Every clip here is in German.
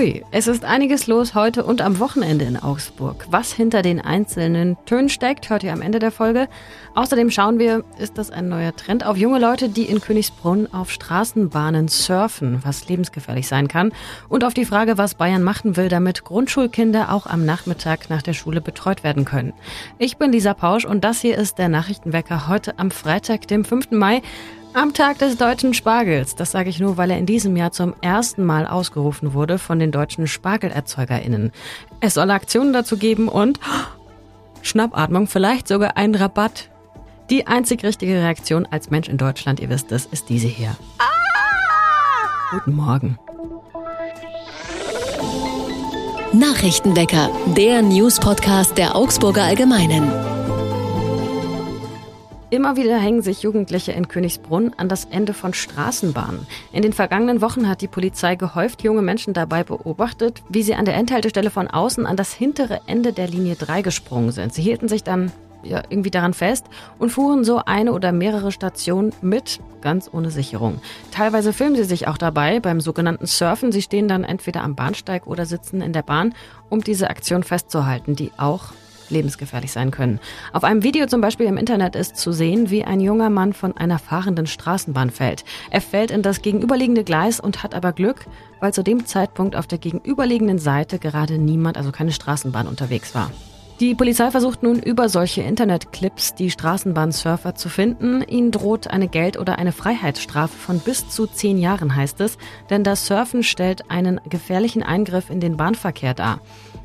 Hui, es ist einiges los heute und am Wochenende in Augsburg. Was hinter den einzelnen Tönen steckt, hört ihr am Ende der Folge. Außerdem schauen wir, ist das ein neuer Trend auf junge Leute, die in Königsbrunn auf Straßenbahnen surfen, was lebensgefährlich sein kann. Und auf die Frage, was Bayern machen will, damit Grundschulkinder auch am Nachmittag nach der Schule betreut werden können. Ich bin Lisa Pausch und das hier ist der Nachrichtenwecker heute am Freitag, dem 5. Mai. Am Tag des deutschen Spargels. Das sage ich nur, weil er in diesem Jahr zum ersten Mal ausgerufen wurde von den deutschen SpargelerzeugerInnen. Es soll Aktionen dazu geben und Schnappatmung, vielleicht sogar einen Rabatt. Die einzig richtige Reaktion als Mensch in Deutschland, ihr wisst es, ist diese hier. Ah! Guten Morgen. Nachrichtenwecker, der News-Podcast der Augsburger Allgemeinen. Immer wieder hängen sich Jugendliche in Königsbrunn an das Ende von Straßenbahnen. In den vergangenen Wochen hat die Polizei gehäuft junge Menschen dabei beobachtet, wie sie an der Endhaltestelle von außen an das hintere Ende der Linie 3 gesprungen sind. Sie hielten sich dann ja, irgendwie daran fest und fuhren so eine oder mehrere Stationen mit, ganz ohne Sicherung. Teilweise filmen sie sich auch dabei beim sogenannten Surfen. Sie stehen dann entweder am Bahnsteig oder sitzen in der Bahn, um diese Aktion festzuhalten, die auch lebensgefährlich sein können. Auf einem Video zum Beispiel im Internet ist zu sehen, wie ein junger Mann von einer fahrenden Straßenbahn fällt. Er fällt in das gegenüberliegende Gleis und hat aber Glück, weil zu dem Zeitpunkt auf der gegenüberliegenden Seite gerade niemand, also keine Straßenbahn unterwegs war. Die Polizei versucht nun über solche Internetclips die Straßenbahnsurfer zu finden. Ihnen droht eine Geld- oder eine Freiheitsstrafe von bis zu zehn Jahren, heißt es, denn das Surfen stellt einen gefährlichen Eingriff in den Bahnverkehr dar.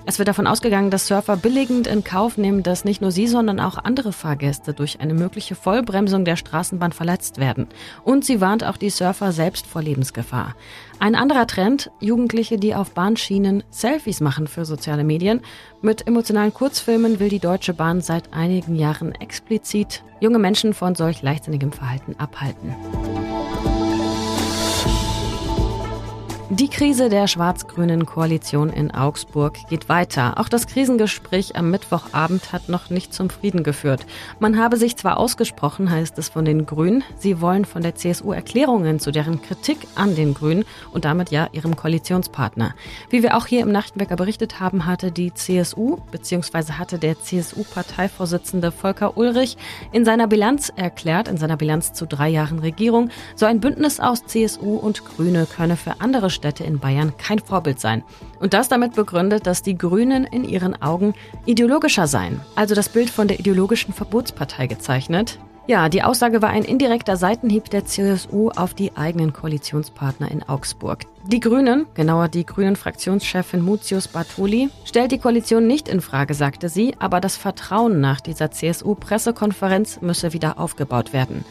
Es wird davon ausgegangen, dass Surfer billigend in Kauf nehmen, dass nicht nur sie, sondern auch andere Fahrgäste durch eine mögliche Vollbremsung der Straßenbahn verletzt werden. Und sie warnt auch die Surfer selbst vor Lebensgefahr. Ein anderer Trend, Jugendliche, die auf Bahnschienen Selfies machen für soziale Medien. Mit emotionalen Kurzfilmen will die Deutsche Bahn seit einigen Jahren explizit junge Menschen von solch leichtsinnigem Verhalten abhalten. Die Krise der schwarz-grünen Koalition in Augsburg geht weiter. Auch das Krisengespräch am Mittwochabend hat noch nicht zum Frieden geführt. Man habe sich zwar ausgesprochen, heißt es von den Grünen, sie wollen von der CSU Erklärungen zu deren Kritik an den Grünen und damit ja ihrem Koalitionspartner. Wie wir auch hier im Nachtwecker berichtet haben, hatte die CSU bzw. hatte der CSU-Parteivorsitzende Volker Ulrich in seiner Bilanz erklärt, in seiner Bilanz zu drei Jahren Regierung, so ein Bündnis aus CSU und Grüne könne für andere Städte in Bayern kein Vorbild sein. Und das damit begründet, dass die Grünen in ihren Augen ideologischer seien. Also das Bild von der ideologischen Verbotspartei gezeichnet. Ja, die Aussage war ein indirekter Seitenhieb der CSU auf die eigenen Koalitionspartner in Augsburg. Die Grünen, genauer die Grünen-Fraktionschefin Mutius Bartoli, stellt die Koalition nicht in Frage, sagte sie, aber das Vertrauen nach dieser CSU-Pressekonferenz müsse wieder aufgebaut werden.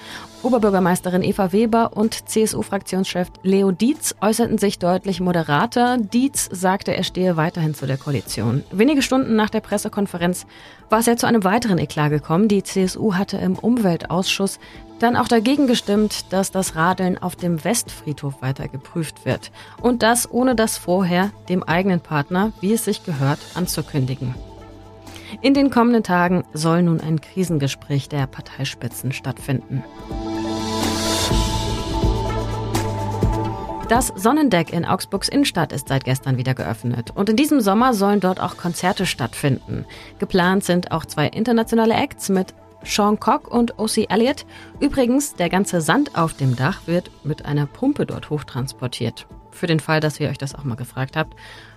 Oberbürgermeisterin Eva Weber und CSU-Fraktionschef Leo Dietz äußerten sich deutlich moderater. Dietz sagte, er stehe weiterhin zu der Koalition. Wenige Stunden nach der Pressekonferenz war es ja zu einem weiteren Eklat gekommen. Die CSU hatte im Umweltausschuss dann auch dagegen gestimmt, dass das Radeln auf dem Westfriedhof weiter geprüft wird. Und das ohne das vorher dem eigenen Partner, wie es sich gehört, anzukündigen. In den kommenden Tagen soll nun ein Krisengespräch der Parteispitzen stattfinden. Das Sonnendeck in Augsburgs Innenstadt ist seit gestern wieder geöffnet und in diesem Sommer sollen dort auch Konzerte stattfinden. Geplant sind auch zwei internationale Acts mit Sean Cock und O.C. Elliott. Übrigens, der ganze Sand auf dem Dach wird mit einer Pumpe dort hochtransportiert. Für den Fall, dass ihr euch das auch mal gefragt habt.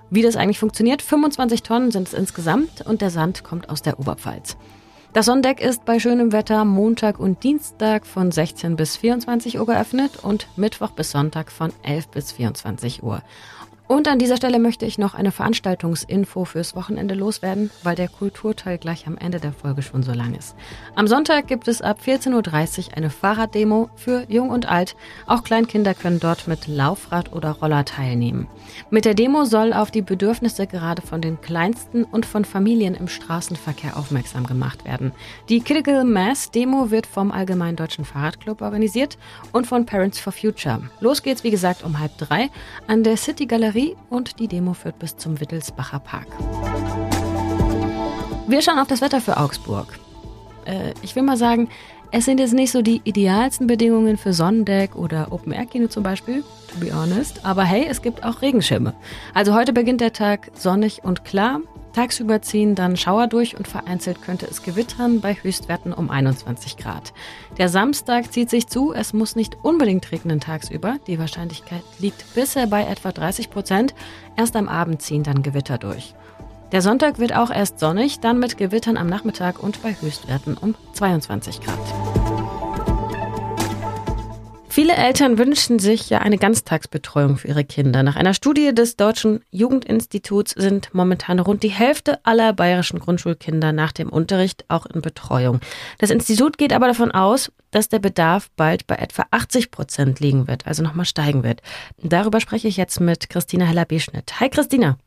Wie das eigentlich funktioniert, 25 Tonnen sind es insgesamt und der Sand kommt aus der Oberpfalz. Das Sonnendeck ist bei schönem Wetter Montag und Dienstag von 16 bis 24 Uhr geöffnet und Mittwoch bis Sonntag von 11 bis 24 Uhr. Und an dieser Stelle möchte ich noch eine Veranstaltungsinfo fürs Wochenende loswerden, weil der Kulturteil gleich am Ende der Folge schon so lang ist. Am Sonntag gibt es ab 14.30 Uhr eine Fahrraddemo für Jung und Alt. Auch Kleinkinder können dort mit Laufrad oder Roller teilnehmen. Mit der Demo soll auf die Bedürfnisse gerade von den Kleinsten und von Familien im Straßenverkehr aufmerksam gemacht werden. Die Critical Mass Demo wird vom Allgemeinen Deutschen Fahrradclub organisiert und von Parents for Future. Los geht's, wie gesagt, um halb drei an der City Galerie Galerie und die Demo führt bis zum Wittelsbacher Park. Wir schauen auf das Wetter für Augsburg. Äh, ich will mal sagen, Es sind jetzt nicht so die idealsten Bedingungen für Sonnendeck oder Open-Air-Kino zum Beispiel, to be honest. Aber hey, es gibt auch Regenschirme. Also heute beginnt der Tag sonnig und klar. Tagsüber ziehen dann Schauer durch und vereinzelt könnte es gewittern bei Höchstwerten um 21 Grad. Der Samstag zieht sich zu, es muss nicht unbedingt regnen tagsüber. Die Wahrscheinlichkeit liegt bisher bei etwa 30 Prozent. Erst am Abend ziehen dann Gewitter durch. Der Sonntag wird auch erst sonnig, dann mit Gewittern am Nachmittag und bei Höchstwerten um 22 Grad. Viele Eltern wünschen sich ja eine Ganztagsbetreuung für ihre Kinder. Nach einer Studie des Deutschen Jugendinstituts sind momentan rund die Hälfte aller bayerischen Grundschulkinder nach dem Unterricht auch in Betreuung. Das Institut geht aber davon aus, dass der Bedarf bald bei etwa 80 Prozent liegen wird, also nochmal steigen wird. Darüber spreche ich jetzt mit Christina Heller-Beschnitt. Hi Christina.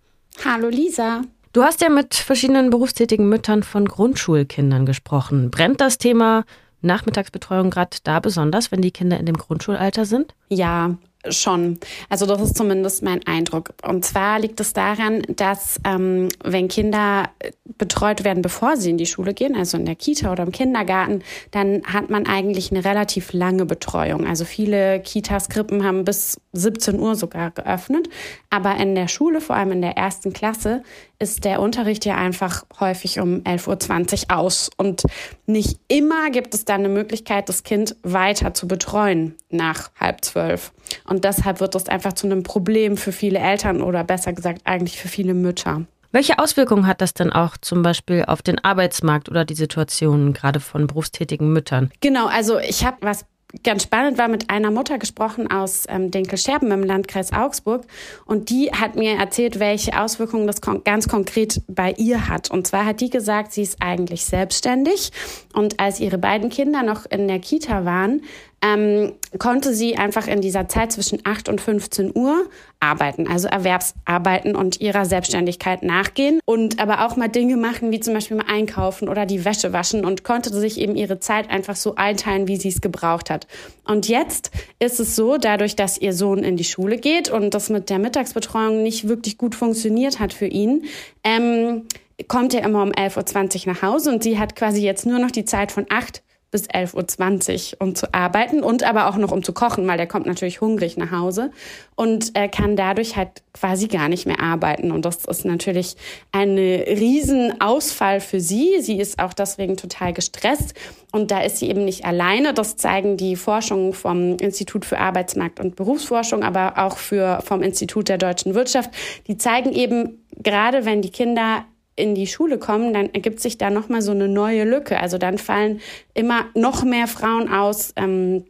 Hallo Lisa. Du hast ja mit verschiedenen berufstätigen Müttern von Grundschulkindern gesprochen. Brennt das Thema Nachmittagsbetreuung gerade da besonders, wenn die Kinder in dem Grundschulalter sind? Ja, Schon. Also das ist zumindest mein Eindruck. Und zwar liegt es daran, dass ähm, wenn Kinder betreut werden, bevor sie in die Schule gehen, also in der Kita oder im Kindergarten, dann hat man eigentlich eine relativ lange Betreuung. Also viele Kitas, Krippen haben bis 17 Uhr sogar geöffnet. Aber in der Schule, vor allem in der ersten Klasse, ist der Unterricht ja einfach häufig um 11.20 Uhr aus. Und nicht immer gibt es dann eine Möglichkeit, das Kind weiter zu betreuen nach halb zwölf. Und deshalb wird das einfach zu einem Problem für viele Eltern oder besser gesagt eigentlich für viele Mütter. Welche Auswirkungen hat das denn auch zum Beispiel auf den Arbeitsmarkt oder die Situation gerade von berufstätigen Müttern? Genau, also ich habe was ganz spannend war, mit einer Mutter gesprochen aus ähm, Dinkel-Scherben im Landkreis Augsburg. Und die hat mir erzählt, welche Auswirkungen das kon ganz konkret bei ihr hat. Und zwar hat die gesagt, sie ist eigentlich selbstständig. Und als ihre beiden Kinder noch in der Kita waren, ähm, konnte sie einfach in dieser Zeit zwischen 8 und 15 Uhr arbeiten, also Erwerbsarbeiten und ihrer Selbstständigkeit nachgehen und aber auch mal Dinge machen, wie zum Beispiel mal einkaufen oder die Wäsche waschen und konnte sich eben ihre Zeit einfach so einteilen, wie sie es gebraucht hat. Und jetzt ist es so, dadurch, dass ihr Sohn in die Schule geht und das mit der Mittagsbetreuung nicht wirklich gut funktioniert hat für ihn, ähm, kommt er immer um 11.20 Uhr nach Hause und sie hat quasi jetzt nur noch die Zeit von 8 bis 11.20 Uhr, um zu arbeiten und aber auch noch um zu kochen, weil der kommt natürlich hungrig nach Hause und äh, kann dadurch halt quasi gar nicht mehr arbeiten. Und das ist natürlich ein Riesenausfall für sie. Sie ist auch deswegen total gestresst und da ist sie eben nicht alleine. Das zeigen die Forschungen vom Institut für Arbeitsmarkt und Berufsforschung, aber auch für, vom Institut der deutschen Wirtschaft. Die zeigen eben, gerade wenn die Kinder in die Schule kommen, dann ergibt sich da nochmal so eine neue Lücke. Also dann fallen immer noch mehr Frauen aus. Ähm,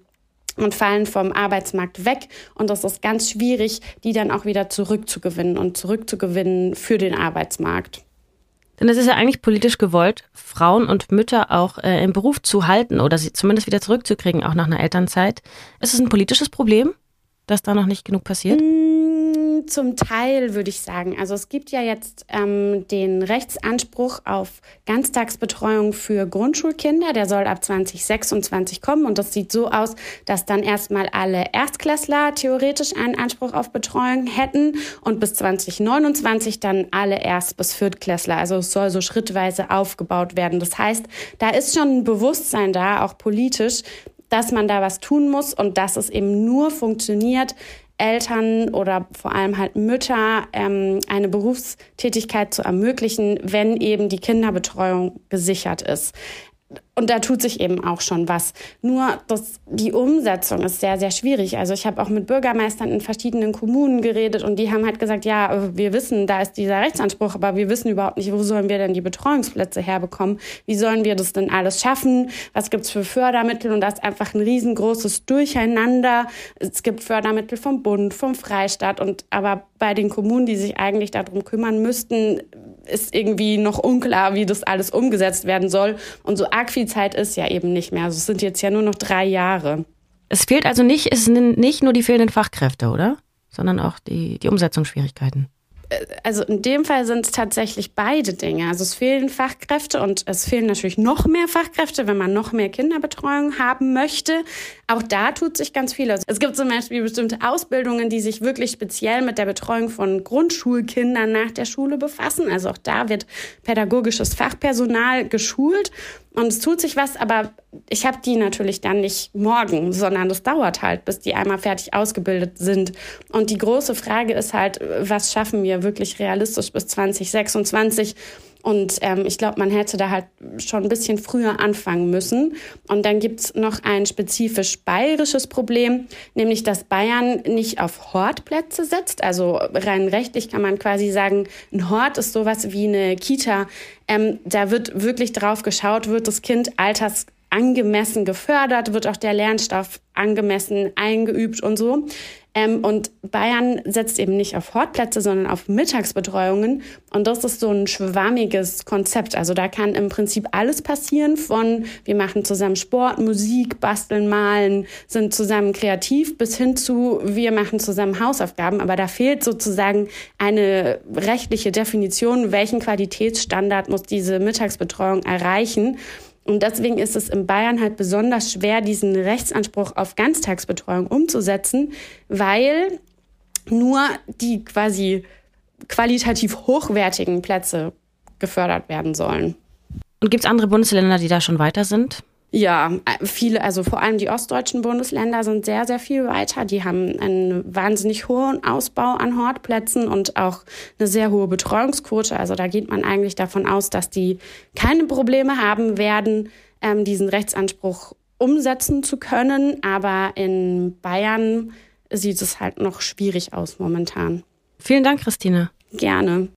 und fallen vom Arbeitsmarkt weg. Und das ist ganz schwierig, die dann auch wieder zurückzugewinnen und zurückzugewinnen für den Arbeitsmarkt. Denn es ist ja eigentlich politisch gewollt, Frauen und Mütter auch äh, im Beruf zu halten oder sie zumindest wieder zurückzukriegen, auch nach einer Elternzeit. Ist es ein politisches Problem, dass da noch nicht genug passiert? Mm zum Teil, würde ich sagen. Also es gibt ja jetzt ähm, den Rechtsanspruch auf Ganztagsbetreuung für Grundschulkinder. Der soll ab 2026 kommen. Und das sieht so aus, dass dann erstmal alle Erstklässler theoretisch einen Anspruch auf Betreuung hätten und bis 2029 dann alle Erst- bis Viertklässler. Also es soll so schrittweise aufgebaut werden. Das heißt, da ist schon ein Bewusstsein da, auch politisch, dass man da was tun muss und dass es eben nur funktioniert, Eltern oder vor allem halt Mütter ähm, eine Berufstätigkeit zu ermöglichen, wenn eben die Kinderbetreuung gesichert ist. Und da tut sich eben auch schon was. Nur das, die Umsetzung ist sehr, sehr schwierig. Also ich habe auch mit Bürgermeistern in verschiedenen Kommunen geredet und die haben halt gesagt, ja, wir wissen, da ist dieser Rechtsanspruch, aber wir wissen überhaupt nicht, wo sollen wir denn die Betreuungsplätze herbekommen? Wie sollen wir das denn alles schaffen? Was gibt's für Fördermittel? Und das ist einfach ein riesengroßes Durcheinander. Es gibt Fördermittel vom Bund, vom Freistaat und aber bei den Kommunen, die sich eigentlich darum kümmern müssten, ist irgendwie noch unklar, wie das alles umgesetzt werden soll. Und so arg viel Zeit ist ja eben nicht mehr. Also es sind jetzt ja nur noch drei Jahre. Es fehlt also nicht, es sind nicht nur die fehlenden Fachkräfte, oder? Sondern auch die, die Umsetzungsschwierigkeiten also in dem Fall sind es tatsächlich beide Dinge. Also es fehlen Fachkräfte und es fehlen natürlich noch mehr Fachkräfte, wenn man noch mehr Kinderbetreuung haben möchte. Auch da tut sich ganz viel. Also es gibt zum Beispiel bestimmte Ausbildungen, die sich wirklich speziell mit der Betreuung von Grundschulkindern nach der Schule befassen. Also auch da wird pädagogisches Fachpersonal geschult. Und es tut sich was, aber ich habe die natürlich dann nicht morgen, sondern das dauert halt, bis die einmal fertig ausgebildet sind. Und die große Frage ist halt, was schaffen wir wirklich realistisch bis 2026? Und ähm, ich glaube, man hätte da halt schon ein bisschen früher anfangen müssen. Und dann gibt's noch ein spezifisch bayerisches Problem, nämlich dass Bayern nicht auf Hortplätze setzt. Also rein rechtlich kann man quasi sagen, ein Hort ist sowas wie eine Kita. Ähm, da wird wirklich drauf geschaut, wird das Kind alters angemessen gefördert, wird auch der Lernstoff angemessen eingeübt und so. Ähm, und Bayern setzt eben nicht auf Hortplätze, sondern auf Mittagsbetreuungen. Und das ist so ein schwammiges Konzept. Also da kann im Prinzip alles passieren von wir machen zusammen Sport, Musik, basteln, malen, sind zusammen kreativ bis hin zu wir machen zusammen Hausaufgaben. Aber da fehlt sozusagen eine rechtliche Definition, welchen Qualitätsstandard muss diese Mittagsbetreuung erreichen. Und deswegen ist es in Bayern halt besonders schwer, diesen Rechtsanspruch auf Ganztagsbetreuung umzusetzen, weil nur die quasi qualitativ hochwertigen Plätze gefördert werden sollen. Und gibt es andere Bundesländer, die da schon weiter sind? Ja, viele, also vor allem die ostdeutschen Bundesländer sind sehr, sehr viel weiter. Die haben einen wahnsinnig hohen Ausbau an Hortplätzen und auch eine sehr hohe Betreuungsquote. Also da geht man eigentlich davon aus, dass die keine Probleme haben werden, ähm, diesen Rechtsanspruch umsetzen zu können. Aber in Bayern sieht es halt noch schwierig aus momentan. Vielen Dank, Christine. Gerne.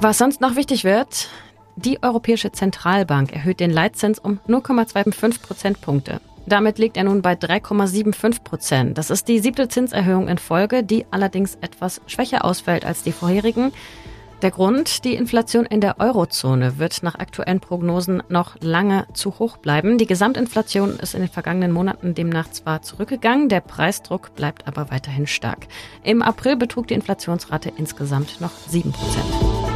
Was sonst noch wichtig wird, die Europäische Zentralbank erhöht den Leitzins um 0,25 Prozentpunkte. Damit liegt er nun bei 3,75 Prozent. Das ist die siebte Zinserhöhung in Folge, die allerdings etwas schwächer ausfällt als die vorherigen. Der Grund, die Inflation in der Eurozone wird nach aktuellen Prognosen noch lange zu hoch bleiben. Die Gesamtinflation ist in den vergangenen Monaten demnach zwar zurückgegangen, der Preisdruck bleibt aber weiterhin stark. Im April betrug die Inflationsrate insgesamt noch 7 Prozent.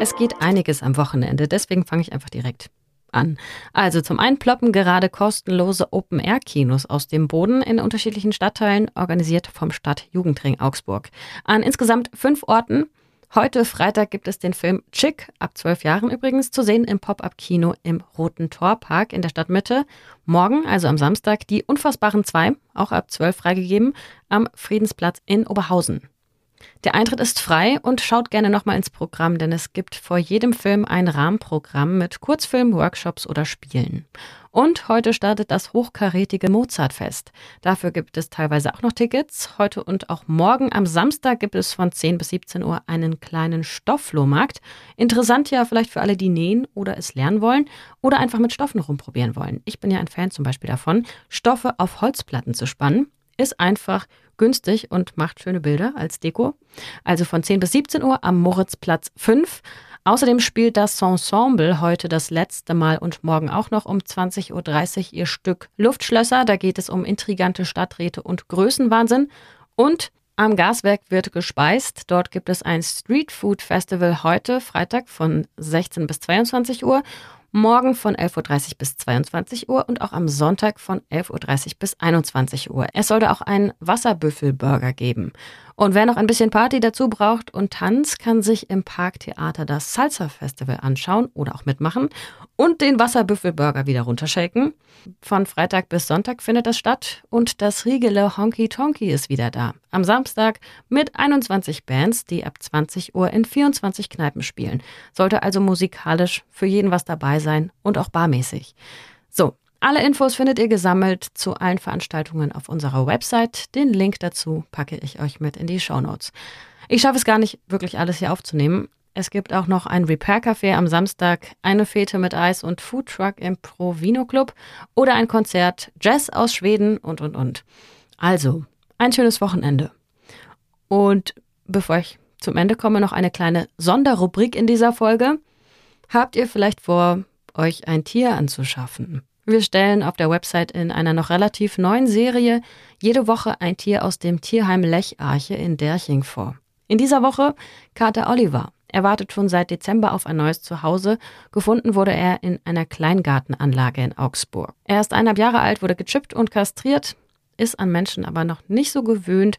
Es geht einiges am Wochenende, deswegen fange ich einfach direkt an. Also zum einen ploppen gerade kostenlose Open-Air-Kinos aus dem Boden in unterschiedlichen Stadtteilen, organisiert vom Stadtjugendring Augsburg. An insgesamt fünf Orten. Heute Freitag gibt es den Film Chick, ab zwölf Jahren übrigens, zu sehen im Pop-Up-Kino im Roten Torpark in der Stadtmitte. Morgen, also am Samstag, die Unfassbaren zwei, auch ab zwölf freigegeben, am Friedensplatz in Oberhausen. Der Eintritt ist frei und schaut gerne nochmal ins Programm, denn es gibt vor jedem Film ein Rahmenprogramm mit Kurzfilmen, Workshops oder Spielen. Und heute startet das hochkarätige Mozartfest. Dafür gibt es teilweise auch noch Tickets. Heute und auch morgen am Samstag gibt es von 10 bis 17 Uhr einen kleinen Stoffflohmarkt. Interessant ja vielleicht für alle, die nähen oder es lernen wollen oder einfach mit Stoffen rumprobieren wollen. Ich bin ja ein Fan zum Beispiel davon, Stoffe auf Holzplatten zu spannen. Ist einfach günstig und macht schöne Bilder als Deko. Also von 10 bis 17 Uhr am Moritzplatz 5. Außerdem spielt das Ensemble heute das letzte Mal und morgen auch noch um 20.30 Uhr ihr Stück Luftschlösser. Da geht es um intrigante Stadträte und Größenwahnsinn. Und am Gaswerk wird gespeist. Dort gibt es ein Street Food Festival heute, Freitag von 16 bis 22 Uhr morgen von 11.30 Uhr bis 22 Uhr und auch am Sonntag von 11.30 Uhr bis 21 Uhr. Es sollte auch einen Wasserbüffelburger geben. Und wer noch ein bisschen Party dazu braucht und Tanz, kann sich im Parktheater das Salsa Festival anschauen oder auch mitmachen und den Wasserbüffelburger wieder runterschaken. Von Freitag bis Sonntag findet das statt und das Riegele Honky Tonky ist wieder da. Am Samstag mit 21 Bands, die ab 20 Uhr in 24 Kneipen spielen. Sollte also musikalisch für jeden was dabei sein und auch barmäßig. So, alle Infos findet ihr gesammelt zu allen Veranstaltungen auf unserer Website. Den Link dazu packe ich euch mit in die Show Notes. Ich schaffe es gar nicht, wirklich alles hier aufzunehmen. Es gibt auch noch ein Repair-Café am Samstag, eine Fete mit Eis und Foodtruck im Pro Vino Club oder ein Konzert Jazz aus Schweden und, und, und. Also, ein schönes Wochenende. Und bevor ich zum Ende komme, noch eine kleine Sonderrubrik in dieser Folge. Habt ihr vielleicht vor, euch ein Tier anzuschaffen? Wir stellen auf der Website in einer noch relativ neuen Serie jede Woche ein Tier aus dem Tierheim Lecharche in Derching vor. In dieser Woche Kater Oliver. Er wartet schon seit Dezember auf ein neues Zuhause. Gefunden wurde er in einer Kleingartenanlage in Augsburg. Er ist eineinhalb Jahre alt, wurde gechippt und kastriert. ist an Menschen aber noch nicht so gewöhnt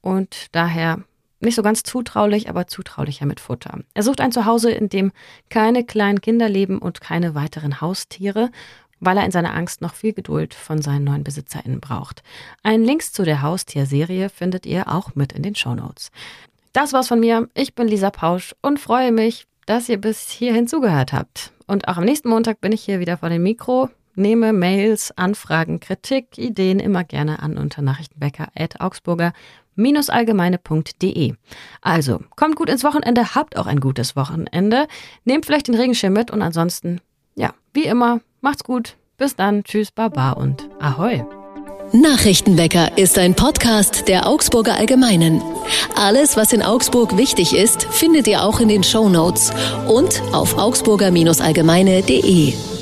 und daher nicht so ganz zutraulich, aber zutraulicher mit Futter. Er sucht ein Zuhause, in dem keine kleinen Kinder leben und keine weiteren Haustiere, weil er in seiner Angst noch viel Geduld von seinen neuen BesitzerInnen braucht. Ein Links zu der Haustierserie findet ihr auch mit in den Shownotes. Das war's von mir. Ich bin Lisa Pausch und freue mich, dass ihr bis hierhin zugehört habt. Und auch am nächsten Montag bin ich hier wieder vor dem Mikro, nehme Mails, Anfragen, Kritik, Ideen immer gerne an unter nachrichtenwecker.augsburger allgemeine.de. Also, kommt gut ins Wochenende, habt auch ein gutes Wochenende, nehmt vielleicht den Regenschirm mit und ansonsten, ja, wie immer, macht's gut. Bis dann, tschüss, baba und ahoi. Nachrichtenwecker ist ein Podcast der Augsburger Allgemeinen. Alles, was in Augsburg wichtig ist, findet ihr auch in den Show Notes und auf augsburger-allgemeine.de.